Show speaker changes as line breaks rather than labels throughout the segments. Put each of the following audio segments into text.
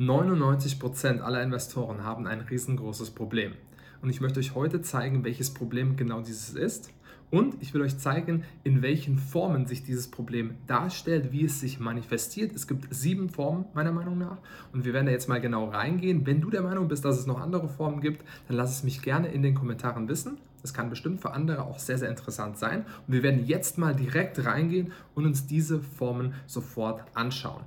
99% aller Investoren haben ein riesengroßes Problem. Und ich möchte euch heute zeigen, welches Problem genau dieses ist. Und ich will euch zeigen, in welchen Formen sich dieses Problem darstellt, wie es sich manifestiert. Es gibt sieben Formen meiner Meinung nach. Und wir werden da jetzt mal genau reingehen. Wenn du der Meinung bist, dass es noch andere Formen gibt, dann lass es mich gerne in den Kommentaren wissen. Das kann bestimmt für andere auch sehr, sehr interessant sein. Und wir werden jetzt mal direkt reingehen und uns diese Formen sofort anschauen.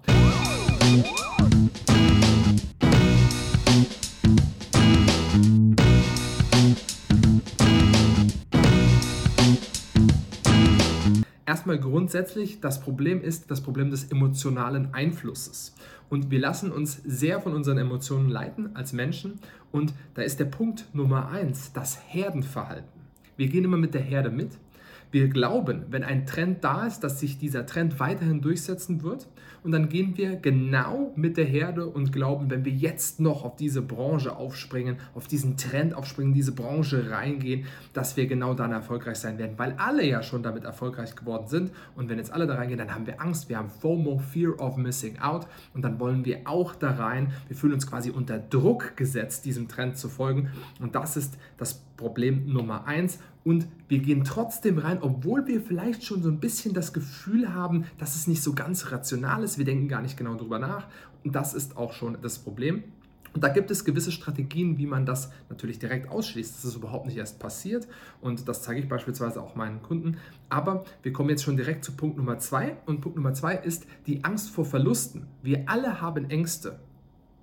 Erstmal grundsätzlich, das Problem ist das Problem des emotionalen Einflusses. Und wir lassen uns sehr von unseren Emotionen leiten als Menschen. Und da ist der Punkt Nummer eins, das Herdenverhalten. Wir gehen immer mit der Herde mit. Wir glauben, wenn ein Trend da ist, dass sich dieser Trend weiterhin durchsetzen wird. Und dann gehen wir genau mit der Herde und glauben, wenn wir jetzt noch auf diese Branche aufspringen, auf diesen Trend aufspringen, diese Branche reingehen, dass wir genau dann erfolgreich sein werden, weil alle ja schon damit erfolgreich geworden sind. Und wenn jetzt alle da reingehen, dann haben wir Angst, wir haben FOMO, Fear of Missing Out. Und dann wollen wir auch da rein. Wir fühlen uns quasi unter Druck gesetzt, diesem Trend zu folgen. Und das ist das Problem Nummer eins. Und wir gehen trotzdem rein, obwohl wir vielleicht schon so ein bisschen das Gefühl haben, dass es nicht so ganz rational ist. Wir denken gar nicht genau darüber nach. Und das ist auch schon das Problem. Und da gibt es gewisse Strategien, wie man das natürlich direkt ausschließt, dass es überhaupt nicht erst passiert. Und das zeige ich beispielsweise auch meinen Kunden. Aber wir kommen jetzt schon direkt zu Punkt Nummer zwei. Und Punkt Nummer zwei ist die Angst vor Verlusten. Wir alle haben Ängste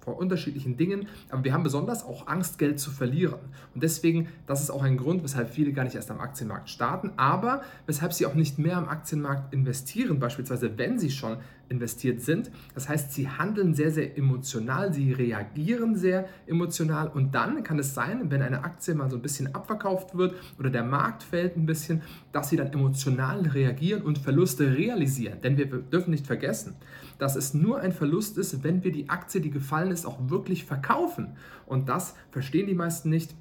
vor unterschiedlichen Dingen, aber wir haben besonders auch Angst, Geld zu verlieren. Und deswegen, das ist auch ein Grund, weshalb viele gar nicht erst am Aktienmarkt starten, aber weshalb sie auch nicht mehr am Aktienmarkt investieren, beispielsweise wenn sie schon investiert sind. Das heißt, sie handeln sehr, sehr emotional, sie reagieren sehr emotional und dann kann es sein, wenn eine Aktie mal so ein bisschen abverkauft wird oder der Markt fällt ein bisschen, dass sie dann emotional reagieren und Verluste realisieren. Denn wir dürfen nicht vergessen, dass es nur ein Verlust ist, wenn wir die Aktie, die gefallen ist, auch wirklich verkaufen. Und das verstehen die meisten nicht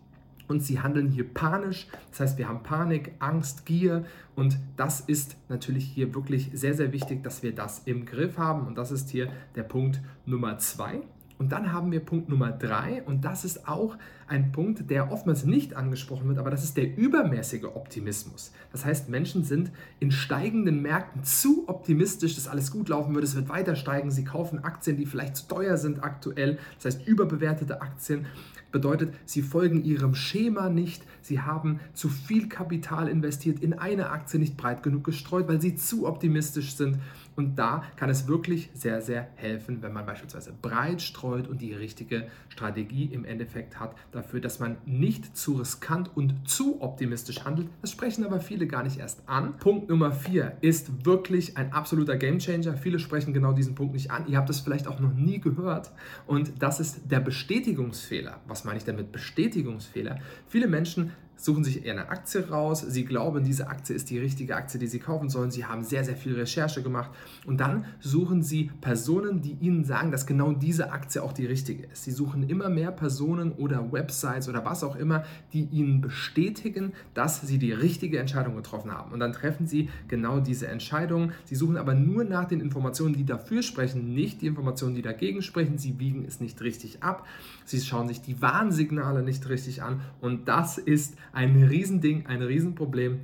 und sie handeln hier panisch. Das heißt, wir haben Panik, Angst, Gier und das ist natürlich hier wirklich sehr, sehr wichtig, dass wir das im Griff haben und das ist hier der Punkt Nummer zwei. Und dann haben wir Punkt Nummer drei und das ist auch ein Punkt, der oftmals nicht angesprochen wird, aber das ist der übermäßige Optimismus. Das heißt, Menschen sind in steigenden Märkten zu optimistisch, dass alles gut laufen wird, es wird weiter steigen. Sie kaufen Aktien, die vielleicht zu teuer sind aktuell, das heißt überbewertete Aktien. Bedeutet, sie folgen ihrem Schema nicht, sie haben zu viel Kapital investiert in eine Aktie, nicht breit genug gestreut, weil sie zu optimistisch sind. Und da kann es wirklich sehr, sehr helfen, wenn man beispielsweise breit streut und die richtige Strategie im Endeffekt hat dafür, dass man nicht zu riskant und zu optimistisch handelt. Das sprechen aber viele gar nicht erst an. Punkt Nummer vier ist wirklich ein absoluter Gamechanger. Viele sprechen genau diesen Punkt nicht an. Ihr habt es vielleicht auch noch nie gehört. Und das ist der Bestätigungsfehler. Was meine ich denn mit Bestätigungsfehler? Viele Menschen suchen sich eher eine Aktie raus, sie glauben, diese Aktie ist die richtige Aktie, die sie kaufen sollen, sie haben sehr, sehr viel Recherche gemacht und dann suchen sie Personen, die ihnen sagen, dass genau diese Aktie auch die richtige ist. Sie suchen immer mehr Personen oder Websites oder was auch immer, die ihnen bestätigen, dass sie die richtige Entscheidung getroffen haben und dann treffen sie genau diese Entscheidung. Sie suchen aber nur nach den Informationen, die dafür sprechen, nicht die Informationen, die dagegen sprechen. Sie wiegen es nicht richtig ab. Sie schauen sich die Warnsignale nicht richtig an und das ist ein Riesending, ein Riesenproblem.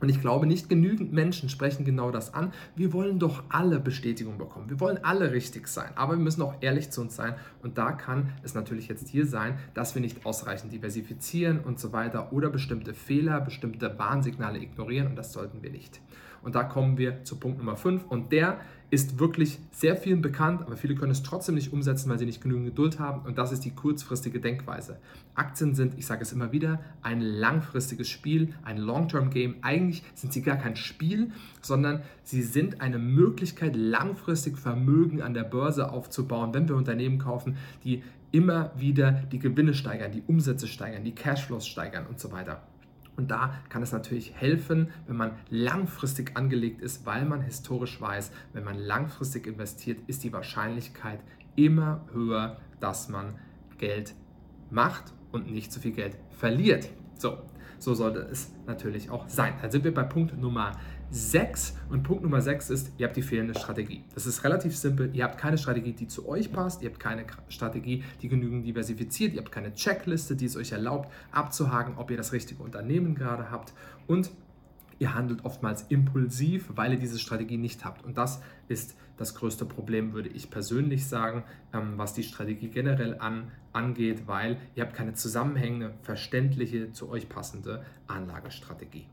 Und ich glaube, nicht genügend Menschen sprechen genau das an. Wir wollen doch alle Bestätigung bekommen. Wir wollen alle richtig sein. Aber wir müssen auch ehrlich zu uns sein. Und da kann es natürlich jetzt hier sein, dass wir nicht ausreichend diversifizieren und so weiter oder bestimmte Fehler, bestimmte Warnsignale ignorieren. Und das sollten wir nicht. Und da kommen wir zu Punkt Nummer 5. Und der ist wirklich sehr vielen bekannt, aber viele können es trotzdem nicht umsetzen, weil sie nicht genügend Geduld haben. Und das ist die kurzfristige Denkweise. Aktien sind, ich sage es immer wieder, ein langfristiges Spiel, ein Long-Term-Game. Eigentlich sind sie gar kein Spiel, sondern sie sind eine Möglichkeit, langfristig Vermögen an der Börse aufzubauen, wenn wir Unternehmen kaufen, die immer wieder die Gewinne steigern, die Umsätze steigern, die Cashflows steigern und so weiter. Und da kann es natürlich helfen, wenn man langfristig angelegt ist, weil man historisch weiß, wenn man langfristig investiert, ist die Wahrscheinlichkeit immer höher, dass man Geld macht und nicht so viel Geld verliert. So, so sollte es natürlich auch sein. Dann sind wir bei Punkt Nummer 6. Und Punkt Nummer 6 ist, ihr habt die fehlende Strategie. Das ist relativ simpel. Ihr habt keine Strategie, die zu euch passt. Ihr habt keine Strategie, die genügend diversifiziert. Ihr habt keine Checkliste, die es euch erlaubt, abzuhaken, ob ihr das richtige Unternehmen gerade habt. Und ihr handelt oftmals impulsiv, weil ihr diese Strategie nicht habt. Und das ist das größte Problem, würde ich persönlich sagen, ähm, was die Strategie generell an, angeht, weil ihr habt keine zusammenhängende, verständliche, zu euch passende Anlagestrategie.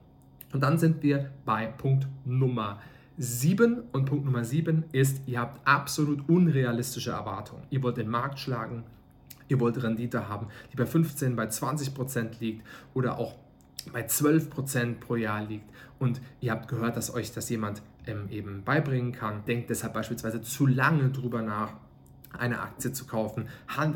Und dann sind wir bei Punkt Nummer 7 und Punkt Nummer 7 ist, ihr habt absolut unrealistische Erwartungen. Ihr wollt den Markt schlagen, ihr wollt Rendite haben, die bei 15, bei 20 Prozent liegt oder auch bei 12 Prozent pro Jahr liegt und ihr habt gehört, dass euch das jemand ähm, eben beibringen kann. Denkt deshalb beispielsweise zu lange drüber nach, eine Aktie zu kaufen,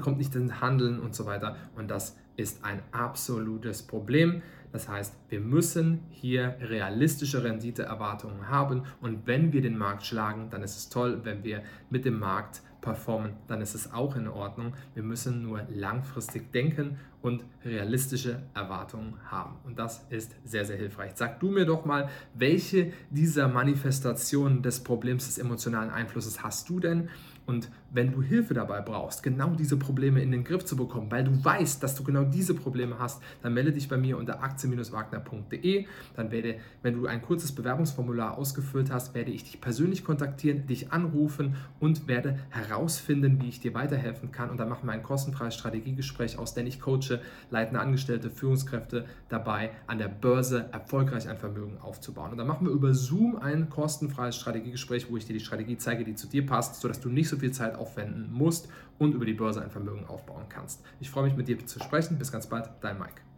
kommt nicht ins Handeln und so weiter. Und das ist ein absolutes Problem. Das heißt, wir müssen hier realistische Renditeerwartungen haben und wenn wir den Markt schlagen, dann ist es toll. Wenn wir mit dem Markt performen, dann ist es auch in Ordnung. Wir müssen nur langfristig denken und realistische Erwartungen haben. Und das ist sehr, sehr hilfreich. Sag du mir doch mal, welche dieser Manifestationen des Problems des emotionalen Einflusses hast du denn? Und wenn du Hilfe dabei brauchst, genau diese Probleme in den Griff zu bekommen, weil du weißt, dass du genau diese Probleme hast, dann melde dich bei mir unter aktien-wagner.de. Dann werde, wenn du ein kurzes Bewerbungsformular ausgefüllt hast, werde ich dich persönlich kontaktieren, dich anrufen und werde herausfinden, wie ich dir weiterhelfen kann. Und dann machen wir ein kostenfreies Strategiegespräch aus, denn ich coache leitende Angestellte, Führungskräfte dabei, an der Börse erfolgreich ein Vermögen aufzubauen. Und dann machen wir über Zoom ein kostenfreies Strategiegespräch, wo ich dir die Strategie zeige, die zu dir passt, sodass du nicht so viel Zeit aufwenden musst und über die Börse ein Vermögen aufbauen kannst. Ich freue mich mit dir zu sprechen. Bis ganz bald, dein Mike.